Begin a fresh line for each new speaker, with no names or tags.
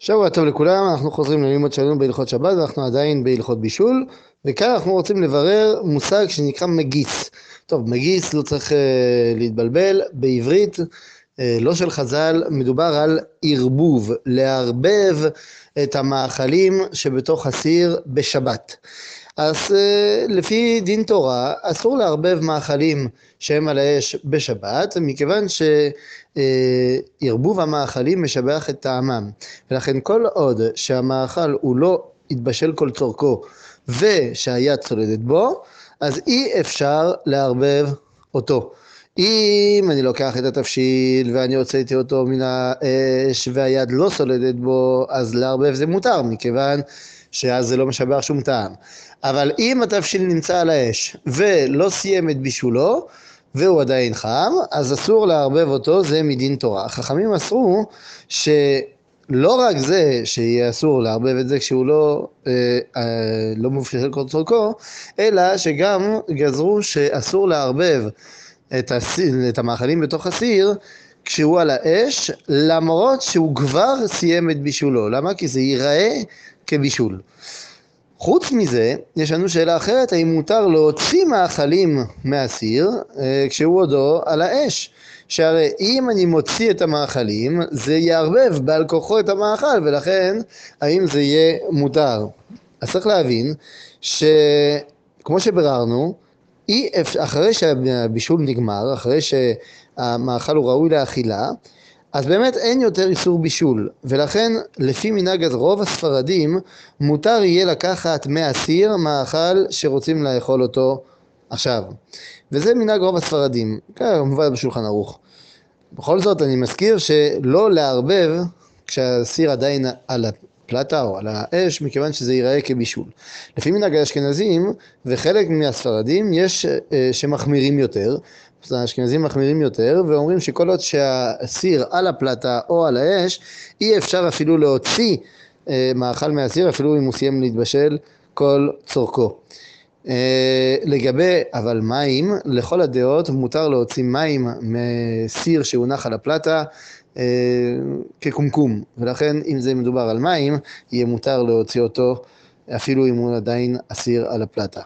שבוע טוב לכולם, אנחנו חוזרים ללימוד שלנו בהלכות שבת ואנחנו עדיין בהלכות בישול וכאן אנחנו רוצים לברר מושג שנקרא מגיס. טוב, מגיס לא צריך uh, להתבלבל, בעברית, uh, לא של חז"ל, מדובר על ערבוב, לערבב את המאכלים שבתוך הסיר בשבת. אז uh, לפי דין תורה אסור לערבב מאכלים שהם על האש בשבת, מכיוון שערבוב המאכלים משבח את טעמם. ולכן כל עוד שהמאכל הוא לא התבשל כל צורכו ושהיד צולדת בו, אז אי אפשר לערבב אותו. אם אני לוקח את התבשיל ואני הוצאתי אותו מן האש והיד לא סולדת בו, אז לערבב זה מותר, מכיוון שאז זה לא משבח שום טעם. אבל אם התבשיל נמצא על האש ולא סיים את בישולו, והוא עדיין חם, אז אסור לערבב אותו, זה מדין תורה. החכמים אסרו שלא רק זה שיהיה אסור לערבב את זה כשהוא לא, אה, אה, לא מופשט כל צורכו, אלא שגם גזרו שאסור לערבב את, את המאכלים בתוך הסיר כשהוא על האש, למרות שהוא כבר סיים את בישולו. למה? כי זה ייראה כבישול. חוץ מזה, יש לנו שאלה אחרת, האם מותר להוציא מאכלים מהסיר אה, כשהוא עודו על האש? שהרי אם אני מוציא את המאכלים, זה יערבב בעל כוחו את המאכל, ולכן האם זה יהיה מותר? אז צריך להבין שכמו שביררנו, אי, אחרי שהבישול נגמר, אחרי שהמאכל הוא ראוי לאכילה, אז באמת אין יותר איסור בישול, ולכן לפי מנהג רוב הספרדים מותר יהיה לקחת מהסיר מאכל שרוצים לאכול אותו עכשיו. וזה מנהג רוב הספרדים, כמובן בשולחן ערוך. בכל זאת אני מזכיר שלא לערבב כשהסיר עדיין על הפלטה או על האש, מכיוון שזה ייראה כבישול. לפי מנהג האשכנזים וחלק מהספרדים יש אה, שמחמירים יותר, האשכנזים מחמירים יותר, ואומרים שכל עוד שהסיר על הפלטה או על האש, אי אפשר אפילו להוציא אה, מאכל מהסיר, אפילו אם הוא סיים להתבשל כל צורכו. אה, לגבי אבל מים, לכל הדעות מותר להוציא מים מסיר שהונח על הפלטה אה, כקומקום, ולכן אם זה מדובר על מים, יהיה מותר להוציא אותו אפילו אם הוא עדיין אסיר על הפלטה.